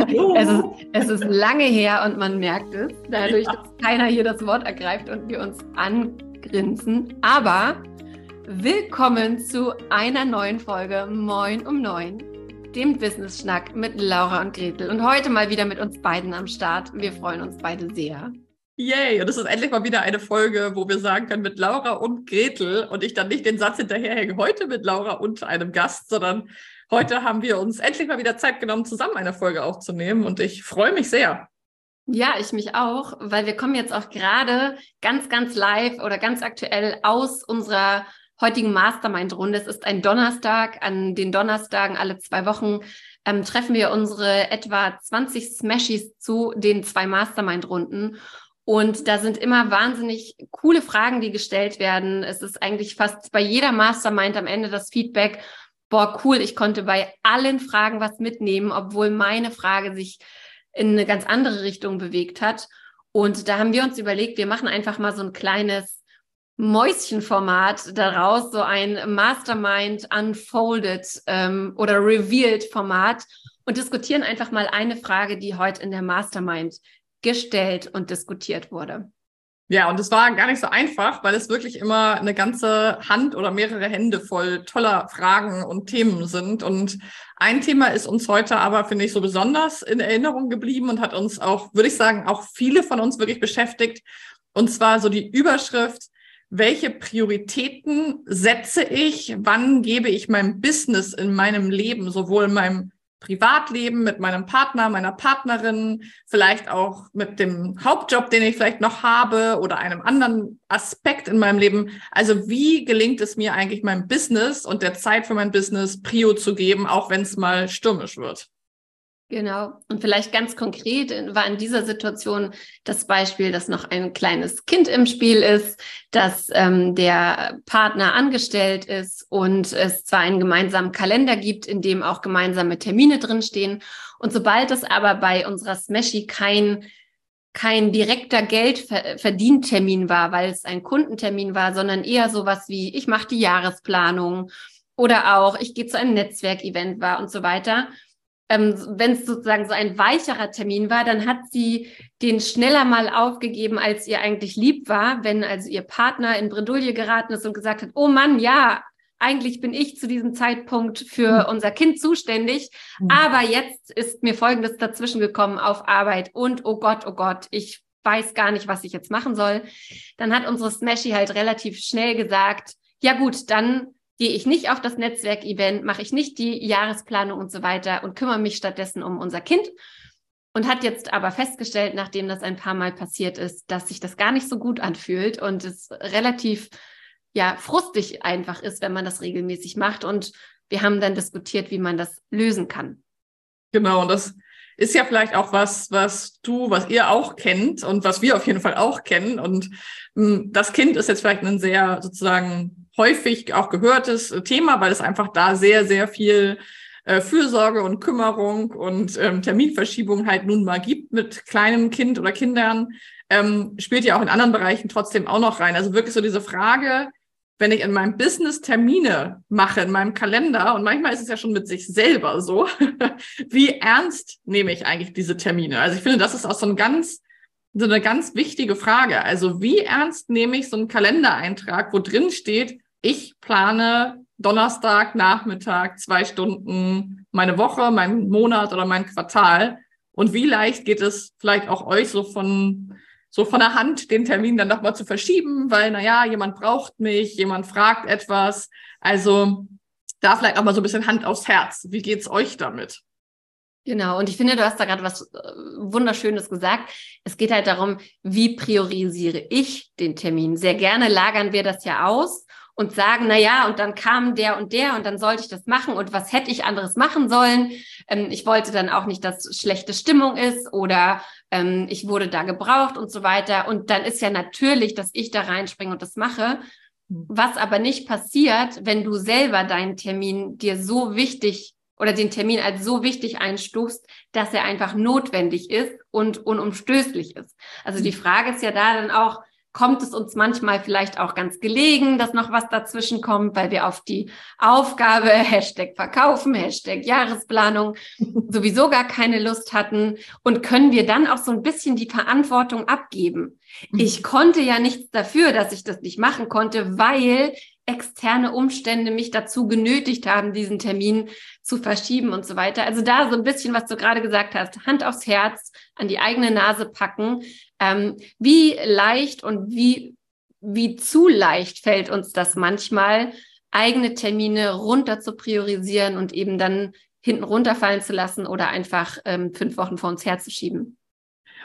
es, ist, es ist lange her und man merkt es, dadurch, ja. dass keiner hier das Wort ergreift und wir uns angrinsen. Aber willkommen zu einer neuen Folge Moin um Neun, dem Business Schnack mit Laura und Gretel. Und heute mal wieder mit uns beiden am Start. Wir freuen uns beide sehr. Yay! Und es ist endlich mal wieder eine Folge, wo wir sagen können mit Laura und Gretel und ich dann nicht den Satz hinterherhänge, heute mit Laura und einem Gast, sondern heute haben wir uns endlich mal wieder Zeit genommen, zusammen eine Folge aufzunehmen und ich freue mich sehr. Ja, ich mich auch, weil wir kommen jetzt auch gerade ganz, ganz live oder ganz aktuell aus unserer heutigen Mastermind-Runde. Es ist ein Donnerstag. An den Donnerstagen alle zwei Wochen ähm, treffen wir unsere etwa 20 Smashies zu den zwei Mastermind-Runden. Und da sind immer wahnsinnig coole Fragen, die gestellt werden. Es ist eigentlich fast bei jeder Mastermind am Ende das Feedback, boah, cool, ich konnte bei allen Fragen was mitnehmen, obwohl meine Frage sich in eine ganz andere Richtung bewegt hat. Und da haben wir uns überlegt, wir machen einfach mal so ein kleines Mäuschenformat daraus, so ein Mastermind Unfolded ähm, oder Revealed Format und diskutieren einfach mal eine Frage, die heute in der Mastermind gestellt und diskutiert wurde. Ja, und es war gar nicht so einfach, weil es wirklich immer eine ganze Hand oder mehrere Hände voll toller Fragen und Themen sind. Und ein Thema ist uns heute aber, finde ich, so besonders in Erinnerung geblieben und hat uns auch, würde ich sagen, auch viele von uns wirklich beschäftigt. Und zwar so die Überschrift, welche Prioritäten setze ich? Wann gebe ich meinem Business in meinem Leben, sowohl in meinem Privatleben mit meinem Partner, meiner Partnerin, vielleicht auch mit dem Hauptjob, den ich vielleicht noch habe oder einem anderen Aspekt in meinem Leben. Also wie gelingt es mir eigentlich meinem Business und der Zeit für mein Business Prio zu geben, auch wenn es mal stürmisch wird? Genau. Und vielleicht ganz konkret war in dieser Situation das Beispiel, dass noch ein kleines Kind im Spiel ist, dass ähm, der Partner angestellt ist und es zwar einen gemeinsamen Kalender gibt, in dem auch gemeinsame Termine drinstehen. Und sobald es aber bei unserer Smashy kein kein direkter Geldverdientermin war, weil es ein Kundentermin war, sondern eher sowas wie, ich mache die Jahresplanung oder auch, ich gehe zu einem Netzwerkevent war und so weiter ähm, wenn es sozusagen so ein weicherer Termin war, dann hat sie den schneller mal aufgegeben, als ihr eigentlich lieb war, wenn also ihr Partner in Bredouille geraten ist und gesagt hat, oh Mann, ja, eigentlich bin ich zu diesem Zeitpunkt für mhm. unser Kind zuständig, mhm. aber jetzt ist mir Folgendes dazwischen gekommen auf Arbeit und oh Gott, oh Gott, ich weiß gar nicht, was ich jetzt machen soll. Dann hat unsere Smashy halt relativ schnell gesagt, ja gut, dann gehe ich nicht auf das Netzwerkevent, mache ich nicht die Jahresplanung und so weiter und kümmere mich stattdessen um unser Kind. Und hat jetzt aber festgestellt, nachdem das ein paar Mal passiert ist, dass sich das gar nicht so gut anfühlt und es relativ ja frustig einfach ist, wenn man das regelmäßig macht. Und wir haben dann diskutiert, wie man das lösen kann. Genau, und das ist ja vielleicht auch was, was du, was ihr auch kennt und was wir auf jeden Fall auch kennen. Und mh, hm, das Kind ist jetzt vielleicht ein sehr sozusagen häufig auch gehörtes Thema, weil es einfach da sehr, sehr viel äh, Fürsorge und Kümmerung und ähm, Terminverschiebung halt nun mal gibt mit kleinem Kind oder Kindern, ähm, spielt ja auch in anderen Bereichen trotzdem auch noch rein. Also wirklich so diese Frage, wenn ich in meinem Business Termine mache, in meinem Kalender, und manchmal ist es ja schon mit sich selber so, wie ernst nehme ich eigentlich diese Termine? Also ich finde, das ist auch so ein ganz so eine ganz wichtige Frage. Also wie ernst nehme ich so einen Kalendereintrag, wo drin steht, ich plane Donnerstag Nachmittag zwei Stunden meine Woche, meinen Monat oder mein Quartal. Und wie leicht geht es vielleicht auch euch so von, so von der Hand, den Termin dann nochmal zu verschieben, weil, na ja, jemand braucht mich, jemand fragt etwas. Also da vielleicht auch mal so ein bisschen Hand aufs Herz. Wie geht's euch damit? Genau, und ich finde, du hast da gerade was äh, Wunderschönes gesagt. Es geht halt darum, wie priorisiere ich den Termin. Sehr gerne lagern wir das ja aus und sagen, na ja, und dann kam der und der und dann sollte ich das machen und was hätte ich anderes machen sollen? Ähm, ich wollte dann auch nicht, dass schlechte Stimmung ist oder ähm, ich wurde da gebraucht und so weiter. Und dann ist ja natürlich, dass ich da reinspringe und das mache. Was aber nicht passiert, wenn du selber deinen Termin dir so wichtig oder den Termin als so wichtig einstufst, dass er einfach notwendig ist und unumstößlich ist. Also die Frage ist ja da dann auch, kommt es uns manchmal vielleicht auch ganz gelegen, dass noch was dazwischen kommt, weil wir auf die Aufgabe Hashtag Verkaufen, Hashtag Jahresplanung sowieso gar keine Lust hatten und können wir dann auch so ein bisschen die Verantwortung abgeben. Mhm. Ich konnte ja nichts dafür, dass ich das nicht machen konnte, weil externe Umstände mich dazu genötigt haben, diesen Termin zu verschieben und so weiter. Also da so ein bisschen, was du gerade gesagt hast, Hand aufs Herz, an die eigene Nase packen. Ähm, wie leicht und wie, wie zu leicht fällt uns das manchmal, eigene Termine runter zu priorisieren und eben dann hinten runterfallen zu lassen oder einfach ähm, fünf Wochen vor uns herzuschieben.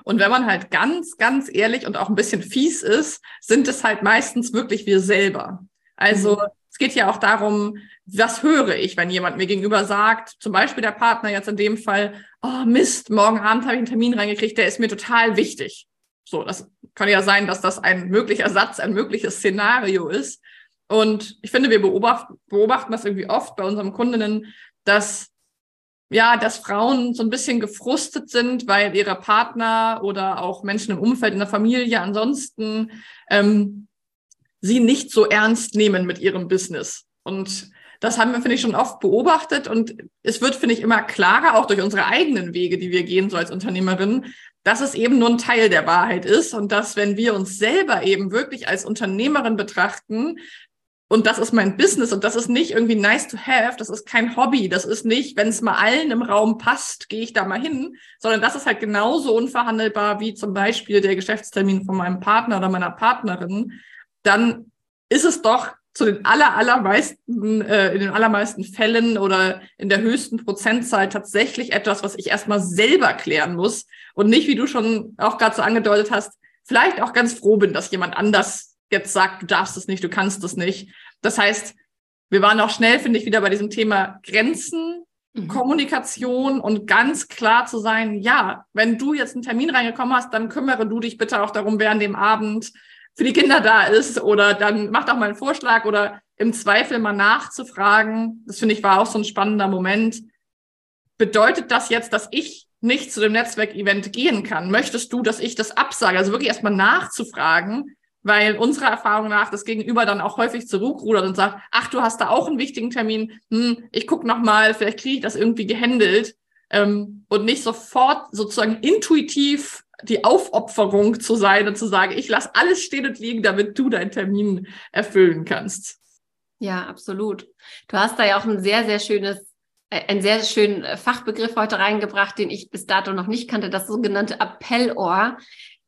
Und wenn man halt ganz, ganz ehrlich und auch ein bisschen fies ist, sind es halt meistens wirklich wir selber. Also mhm. es geht ja auch darum, was höre ich, wenn jemand mir gegenüber sagt, zum Beispiel der Partner jetzt in dem Fall, oh Mist, morgen Abend habe ich einen Termin reingekriegt, der ist mir total wichtig. So, das kann ja sein, dass das ein möglicher Satz, ein mögliches Szenario ist. Und ich finde, wir beobachten, beobachten das irgendwie oft bei unseren Kundinnen, dass ja, dass Frauen so ein bisschen gefrustet sind, weil ihre Partner oder auch Menschen im Umfeld, in der Familie ansonsten ähm, sie nicht so ernst nehmen mit ihrem Business. Und das haben wir, finde ich, schon oft beobachtet. Und es wird, finde ich, immer klarer, auch durch unsere eigenen Wege, die wir gehen, so als Unternehmerin, dass es eben nur ein Teil der Wahrheit ist und dass, wenn wir uns selber eben wirklich als Unternehmerin betrachten, und das ist mein Business und das ist nicht irgendwie nice to have, das ist kein Hobby, das ist nicht, wenn es mal allen im Raum passt, gehe ich da mal hin, sondern das ist halt genauso unverhandelbar wie zum Beispiel der Geschäftstermin von meinem Partner oder meiner Partnerin dann ist es doch zu den aller, allermeisten, äh, in den allermeisten Fällen oder in der höchsten Prozentzahl tatsächlich etwas, was ich erstmal selber klären muss und nicht, wie du schon auch gerade so angedeutet hast, vielleicht auch ganz froh bin, dass jemand anders jetzt sagt, du darfst es nicht, du kannst es nicht. Das heißt, wir waren auch schnell, finde ich, wieder bei diesem Thema Grenzen, mhm. Kommunikation und ganz klar zu sein, ja, wenn du jetzt einen Termin reingekommen hast, dann kümmere du dich bitte auch darum während dem Abend, für die Kinder da ist oder dann macht auch mal einen Vorschlag oder im Zweifel mal nachzufragen. Das finde ich war auch so ein spannender Moment. Bedeutet das jetzt, dass ich nicht zu dem Netzwerkevent gehen kann? Möchtest du, dass ich das absage? Also wirklich erstmal nachzufragen, weil unserer Erfahrung nach das Gegenüber dann auch häufig zurückrudert und sagt, ach, du hast da auch einen wichtigen Termin, hm, ich guck noch mal, vielleicht kriege ich das irgendwie gehandelt ähm, und nicht sofort sozusagen intuitiv die Aufopferung zu sein und zu sagen, ich lasse alles stehen und liegen, damit du deinen Termin erfüllen kannst. Ja, absolut. Du hast da ja auch ein sehr, sehr schönes, äh, einen sehr schönen äh, Fachbegriff heute reingebracht, den ich bis dato noch nicht kannte, das sogenannte Appellohr.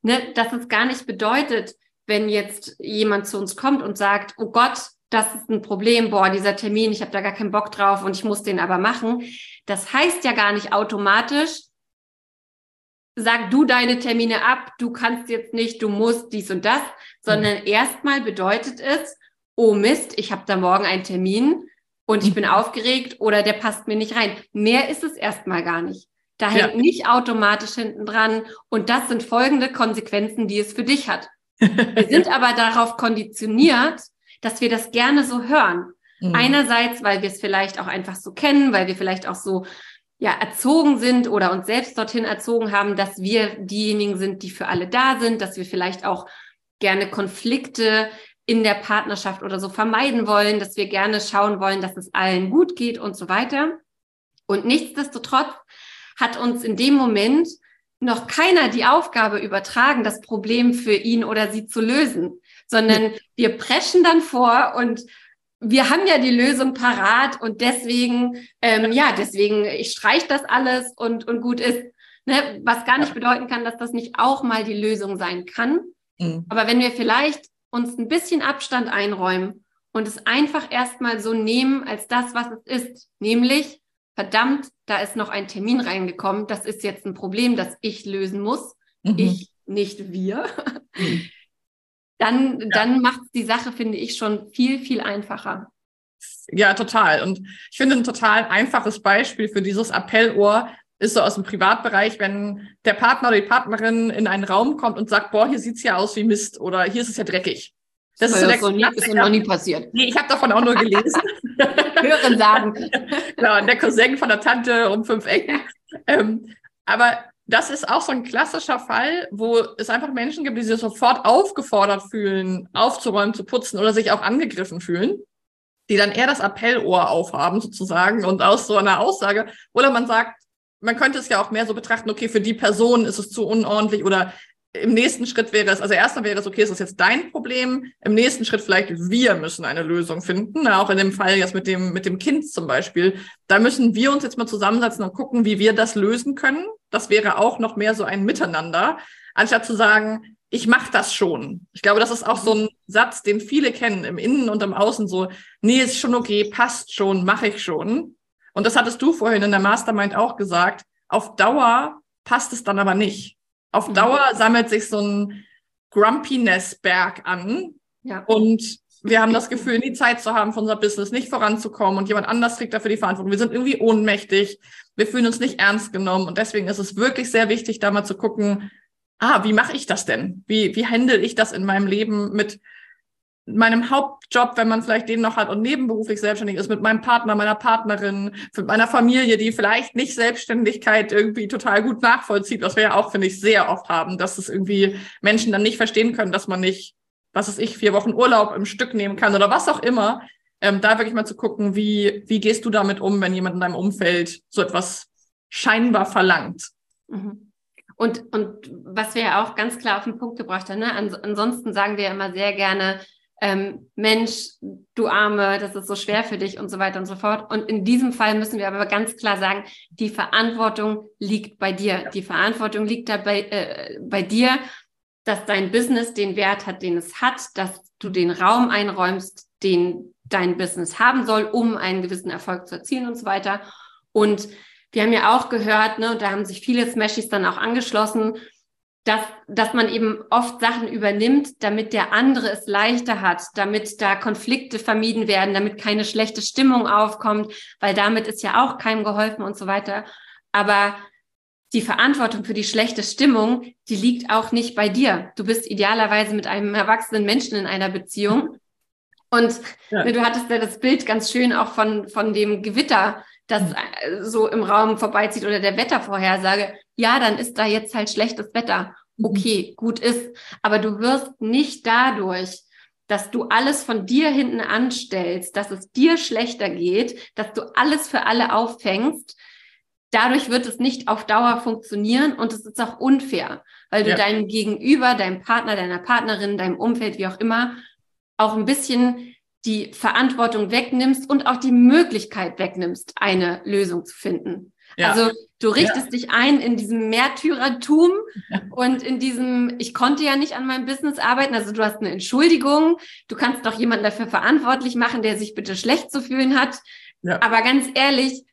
Ne, dass es gar nicht bedeutet, wenn jetzt jemand zu uns kommt und sagt, oh Gott, das ist ein Problem, boah, dieser Termin, ich habe da gar keinen Bock drauf und ich muss den aber machen. Das heißt ja gar nicht automatisch, sag du deine Termine ab, du kannst jetzt nicht, du musst dies und das, sondern mhm. erstmal bedeutet es, oh Mist, ich habe da morgen einen Termin und ich bin mhm. aufgeregt oder der passt mir nicht rein. Mehr ist es erstmal gar nicht. Da ja. hängt nicht automatisch hinten dran und das sind folgende Konsequenzen, die es für dich hat. Wir sind aber darauf konditioniert, dass wir das gerne so hören. Mhm. Einerseits, weil wir es vielleicht auch einfach so kennen, weil wir vielleicht auch so ja, erzogen sind oder uns selbst dorthin erzogen haben, dass wir diejenigen sind, die für alle da sind, dass wir vielleicht auch gerne Konflikte in der Partnerschaft oder so vermeiden wollen, dass wir gerne schauen wollen, dass es allen gut geht und so weiter. Und nichtsdestotrotz hat uns in dem Moment noch keiner die Aufgabe übertragen, das Problem für ihn oder sie zu lösen, sondern wir preschen dann vor und wir haben ja die Lösung parat und deswegen, ähm, ja, deswegen, ich streiche das alles und, und gut ist. Ne? Was gar nicht bedeuten kann, dass das nicht auch mal die Lösung sein kann. Mhm. Aber wenn wir vielleicht uns ein bisschen Abstand einräumen und es einfach erstmal so nehmen als das, was es ist, nämlich, verdammt, da ist noch ein Termin reingekommen, das ist jetzt ein Problem, das ich lösen muss, mhm. ich, nicht wir. Mhm dann, ja. dann macht die Sache, finde ich, schon viel, viel einfacher. Ja, total. Und ich finde ein total einfaches Beispiel für dieses Appellohr ist so aus dem Privatbereich, wenn der Partner oder die Partnerin in einen Raum kommt und sagt, boah, hier sieht's ja aus wie Mist oder hier ist es ja dreckig. Das, das ist, so der nie, ist noch nie passiert. Nee, ich habe davon auch nur gelesen. Hören sagen. genau, der Cousin von der Tante um fünf Ecken. Ähm, aber das ist auch so ein klassischer Fall, wo es einfach Menschen gibt, die sich sofort aufgefordert fühlen, aufzuräumen, zu putzen oder sich auch angegriffen fühlen, die dann eher das Appellohr aufhaben sozusagen. Und aus so einer Aussage, oder man sagt, man könnte es ja auch mehr so betrachten, okay, für die Person ist es zu unordentlich oder im nächsten Schritt wäre es, also erstmal wäre es, okay, ist das jetzt dein Problem? Im nächsten Schritt vielleicht, wir müssen eine Lösung finden. Auch in dem Fall jetzt mit dem, mit dem Kind zum Beispiel. Da müssen wir uns jetzt mal zusammensetzen und gucken, wie wir das lösen können. Das wäre auch noch mehr so ein Miteinander, anstatt zu sagen, ich mache das schon. Ich glaube, das ist auch so ein Satz, den viele kennen, im Innen und im Außen so, nee, ist schon okay, passt schon, mache ich schon. Und das hattest du vorhin in der Mastermind auch gesagt. Auf Dauer passt es dann aber nicht. Auf mhm. Dauer sammelt sich so ein Grumpiness-Berg an. Ja. Und wir haben das Gefühl, nie Zeit zu haben, für unser Business nicht voranzukommen und jemand anders kriegt dafür die Verantwortung. Wir sind irgendwie ohnmächtig. Wir fühlen uns nicht ernst genommen. Und deswegen ist es wirklich sehr wichtig, da mal zu gucken, ah, wie mache ich das denn? Wie, wie handle ich das in meinem Leben mit meinem Hauptjob, wenn man vielleicht den noch hat und nebenberuflich selbstständig ist, mit meinem Partner, meiner Partnerin, mit meiner Familie, die vielleicht nicht Selbstständigkeit irgendwie total gut nachvollzieht, was wir ja auch, finde ich, sehr oft haben, dass es irgendwie Menschen dann nicht verstehen können, dass man nicht, was weiß ich, vier Wochen Urlaub im Stück nehmen kann oder was auch immer. Ähm, da wirklich mal zu gucken, wie, wie gehst du damit um, wenn jemand in deinem Umfeld so etwas scheinbar verlangt. Mhm. Und, und was wir ja auch ganz klar auf den Punkt gebracht haben, ne? ansonsten sagen wir immer sehr gerne, ähm, Mensch, du Arme, das ist so schwer für dich und so weiter und so fort. Und in diesem Fall müssen wir aber ganz klar sagen, die Verantwortung liegt bei dir. Die Verantwortung liegt da bei, äh, bei dir, dass dein Business den Wert hat, den es hat, dass du den Raum einräumst, den dein Business haben soll, um einen gewissen Erfolg zu erzielen und so weiter. Und wir haben ja auch gehört, ne, und da haben sich viele Smashies dann auch angeschlossen, dass, dass man eben oft Sachen übernimmt, damit der andere es leichter hat, damit da Konflikte vermieden werden, damit keine schlechte Stimmung aufkommt, weil damit ist ja auch keinem geholfen und so weiter. Aber die Verantwortung für die schlechte Stimmung, die liegt auch nicht bei dir. Du bist idealerweise mit einem erwachsenen Menschen in einer Beziehung. Und ja. du hattest ja das Bild ganz schön auch von, von dem Gewitter, das äh, so im Raum vorbeizieht oder der Wettervorhersage ja, dann ist da jetzt halt schlechtes Wetter. Mhm. Okay, gut ist. Aber du wirst nicht dadurch, dass du alles von dir hinten anstellst, dass es dir schlechter geht, dass du alles für alle auffängst, dadurch wird es nicht auf Dauer funktionieren und es ist auch unfair, weil du ja. deinem Gegenüber, deinem Partner, deiner Partnerin, deinem Umfeld, wie auch immer, auch ein bisschen die Verantwortung wegnimmst und auch die Möglichkeit wegnimmst, eine Lösung zu finden. Ja. Also du richtest ja. dich ein in diesem Märtyrertum ja. und in diesem, ich konnte ja nicht an meinem Business arbeiten. Also du hast eine Entschuldigung. Du kannst doch jemanden dafür verantwortlich machen, der sich bitte schlecht zu fühlen hat. Aber ganz ehrlich,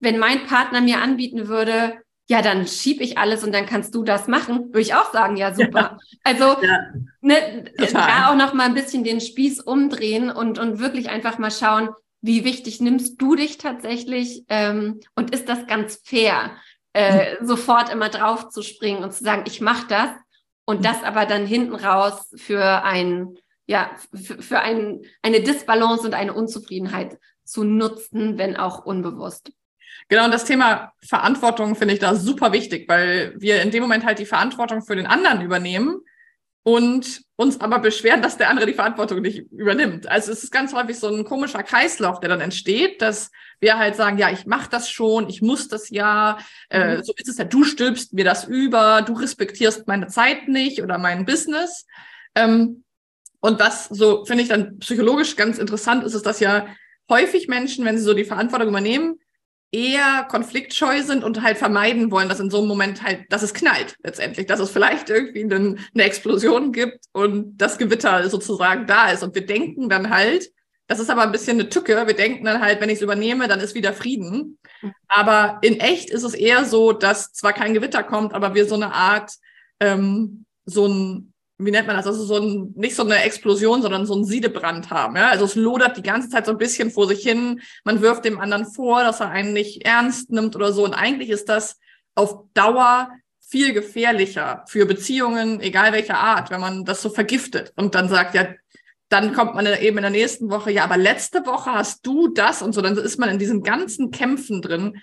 wenn mein Partner mir anbieten würde, ja, dann schieb ich alles und dann kannst du das machen, würde ich auch sagen, ja, super. Also ne, da auch noch mal ein bisschen den Spieß umdrehen und, und wirklich einfach mal schauen, wie wichtig nimmst du dich tatsächlich ähm, und ist das ganz fair, äh, mhm. sofort immer drauf zu springen und zu sagen, ich mache das und das aber dann hinten raus für ein ja für, für ein, eine Disbalance und eine Unzufriedenheit zu nutzen, wenn auch unbewusst. Genau, und das Thema Verantwortung finde ich da super wichtig, weil wir in dem Moment halt die Verantwortung für den anderen übernehmen und uns aber beschweren, dass der andere die Verantwortung nicht übernimmt. Also es ist ganz häufig so ein komischer Kreislauf, der dann entsteht, dass wir halt sagen, ja, ich mache das schon, ich muss das ja, äh, mhm. so ist es ja, du stülpst mir das über, du respektierst meine Zeit nicht oder mein Business. Ähm, und was so, finde ich dann psychologisch ganz interessant ist, ist, dass ja häufig Menschen, wenn sie so die Verantwortung übernehmen, eher konfliktscheu sind und halt vermeiden wollen, dass in so einem Moment halt, dass es knallt letztendlich, dass es vielleicht irgendwie eine, eine Explosion gibt und das Gewitter sozusagen da ist. Und wir denken dann halt, das ist aber ein bisschen eine Tücke. Wir denken dann halt, wenn ich es übernehme, dann ist wieder Frieden. Aber in echt ist es eher so, dass zwar kein Gewitter kommt, aber wir so eine Art, ähm, so ein wie nennt man das? Also so ein, nicht so eine Explosion, sondern so ein Siedebrand haben. Ja? Also es lodert die ganze Zeit so ein bisschen vor sich hin. Man wirft dem anderen vor, dass er einen nicht ernst nimmt oder so. Und eigentlich ist das auf Dauer viel gefährlicher für Beziehungen, egal welcher Art, wenn man das so vergiftet und dann sagt, ja, dann kommt man eben in der nächsten Woche, ja, aber letzte Woche hast du das und so, dann ist man in diesen ganzen Kämpfen drin.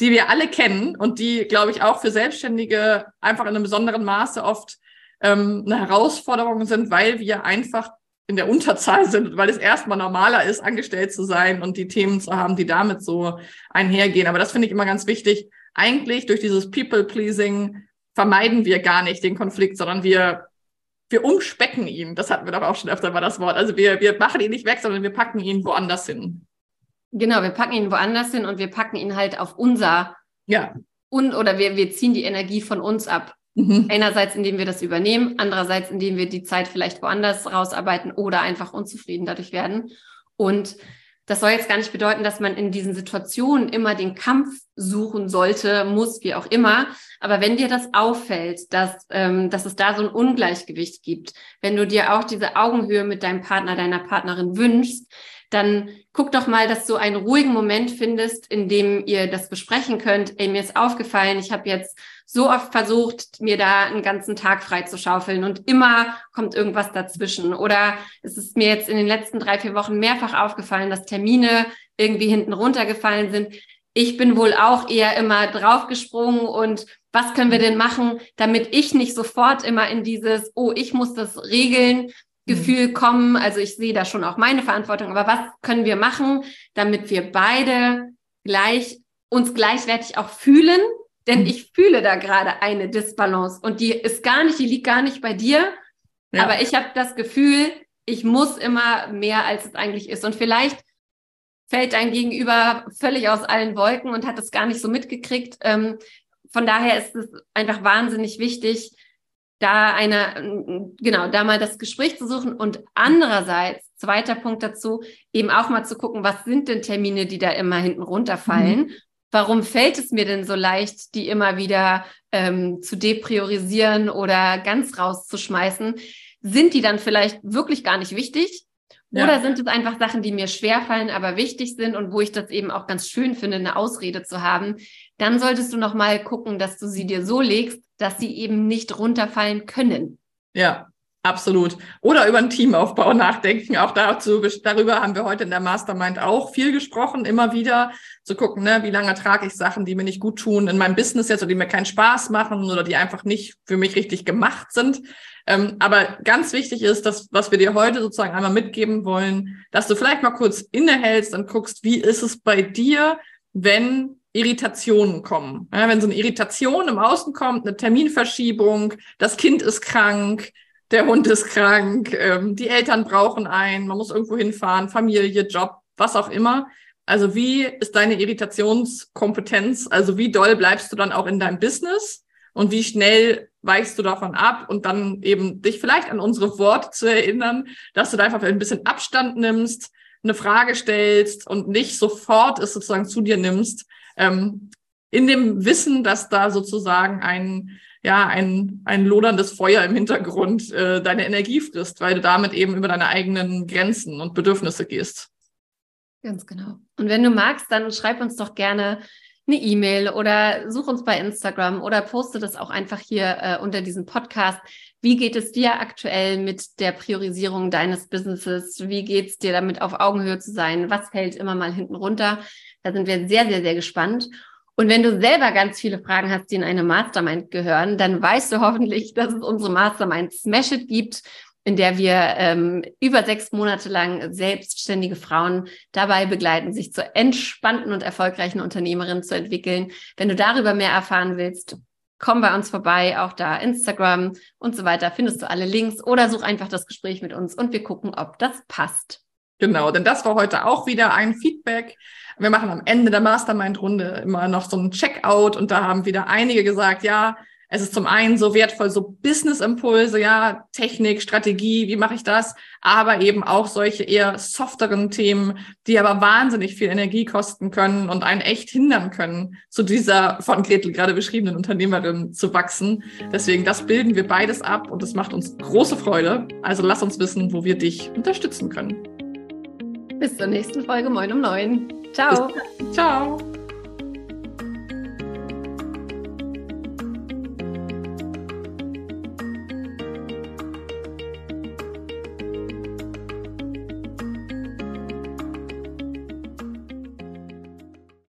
die wir alle kennen und die, glaube ich, auch für Selbstständige einfach in einem besonderen Maße oft ähm, eine Herausforderung sind, weil wir einfach in der Unterzahl sind, weil es erstmal normaler ist, angestellt zu sein und die Themen zu haben, die damit so einhergehen. Aber das finde ich immer ganz wichtig. Eigentlich durch dieses People-Pleasing vermeiden wir gar nicht den Konflikt, sondern wir, wir umspecken ihn. Das hatten wir doch auch schon öfter mal das Wort. Also wir, wir machen ihn nicht weg, sondern wir packen ihn woanders hin. Genau, wir packen ihn woanders hin und wir packen ihn halt auf unser. Ja. Und, oder wir, wir ziehen die Energie von uns ab. Mhm. Einerseits, indem wir das übernehmen, andererseits, indem wir die Zeit vielleicht woanders rausarbeiten oder einfach unzufrieden dadurch werden. Und das soll jetzt gar nicht bedeuten, dass man in diesen Situationen immer den Kampf suchen sollte, muss, wie auch immer. Aber wenn dir das auffällt, dass, ähm, dass es da so ein Ungleichgewicht gibt, wenn du dir auch diese Augenhöhe mit deinem Partner, deiner Partnerin wünschst, dann guck doch mal, dass du einen ruhigen Moment findest, in dem ihr das besprechen könnt. Ey, mir ist aufgefallen, ich habe jetzt so oft versucht, mir da einen ganzen Tag frei zu schaufeln und immer kommt irgendwas dazwischen. Oder es ist mir jetzt in den letzten drei, vier Wochen mehrfach aufgefallen, dass Termine irgendwie hinten runtergefallen sind. Ich bin wohl auch eher immer draufgesprungen und was können wir denn machen, damit ich nicht sofort immer in dieses, oh, ich muss das regeln, Gefühl kommen. Also ich sehe da schon auch meine Verantwortung. Aber was können wir machen, damit wir beide gleich uns gleichwertig auch fühlen? Denn mhm. ich fühle da gerade eine Disbalance und die ist gar nicht, die liegt gar nicht bei dir. Ja. Aber ich habe das Gefühl, ich muss immer mehr, als es eigentlich ist. Und vielleicht fällt dein Gegenüber völlig aus allen Wolken und hat es gar nicht so mitgekriegt. Ähm, von daher ist es einfach wahnsinnig wichtig, da eine, genau, da mal das Gespräch zu suchen und andererseits, zweiter Punkt dazu, eben auch mal zu gucken, was sind denn Termine, die da immer hinten runterfallen? Mhm. Warum fällt es mir denn so leicht, die immer wieder ähm, zu depriorisieren oder ganz rauszuschmeißen? Sind die dann vielleicht wirklich gar nicht wichtig? Ja. Oder sind es einfach Sachen, die mir schwerfallen, aber wichtig sind und wo ich das eben auch ganz schön finde, eine Ausrede zu haben? Dann solltest du noch mal gucken, dass du sie dir so legst, dass sie eben nicht runterfallen können. Ja, absolut. Oder über einen Teamaufbau nachdenken. Auch dazu, darüber haben wir heute in der Mastermind auch viel gesprochen, immer wieder zu gucken, ne, wie lange trage ich Sachen, die mir nicht gut tun in meinem Business jetzt oder die mir keinen Spaß machen oder die einfach nicht für mich richtig gemacht sind. Ähm, aber ganz wichtig ist, dass, was wir dir heute sozusagen einmal mitgeben wollen, dass du vielleicht mal kurz innehältst und guckst, wie ist es bei dir, wenn Irritationen kommen. Ja, wenn so eine Irritation im Außen kommt, eine Terminverschiebung, das Kind ist krank, der Hund ist krank, ähm, die Eltern brauchen einen, man muss irgendwo hinfahren, Familie, Job, was auch immer. Also wie ist deine Irritationskompetenz? Also wie doll bleibst du dann auch in deinem Business und wie schnell weichst du davon ab und dann eben dich vielleicht an unsere Worte zu erinnern, dass du da einfach ein bisschen Abstand nimmst, eine Frage stellst und nicht sofort es sozusagen zu dir nimmst, ähm, in dem Wissen, dass da sozusagen ein, ja, ein, ein loderndes Feuer im Hintergrund äh, deine Energie frisst, weil du damit eben über deine eigenen Grenzen und Bedürfnisse gehst. Ganz genau. Und wenn du magst, dann schreib uns doch gerne eine E-Mail oder such uns bei Instagram oder poste das auch einfach hier äh, unter diesem Podcast. Wie geht es dir aktuell mit der Priorisierung deines Businesses? Wie geht es dir damit, auf Augenhöhe zu sein? Was fällt immer mal hinten runter? Da sind wir sehr, sehr, sehr gespannt. Und wenn du selber ganz viele Fragen hast, die in eine Mastermind gehören, dann weißt du hoffentlich, dass es unsere Mastermind Smash It gibt, in der wir ähm, über sechs Monate lang selbstständige Frauen dabei begleiten, sich zur entspannten und erfolgreichen Unternehmerin zu entwickeln. Wenn du darüber mehr erfahren willst, komm bei uns vorbei, auch da Instagram und so weiter, findest du alle Links oder such einfach das Gespräch mit uns und wir gucken, ob das passt. Genau, denn das war heute auch wieder ein Feedback. Wir machen am Ende der Mastermind-Runde immer noch so ein Checkout und da haben wieder einige gesagt, ja, es ist zum einen so wertvoll, so Business-Impulse, ja, Technik, Strategie, wie mache ich das? Aber eben auch solche eher softeren Themen, die aber wahnsinnig viel Energie kosten können und einen echt hindern können, zu dieser von Gretel gerade beschriebenen Unternehmerin zu wachsen. Deswegen, das bilden wir beides ab und es macht uns große Freude. Also lass uns wissen, wo wir dich unterstützen können. Bis zur nächsten Folge Moin um neun. Ciao. Ciao.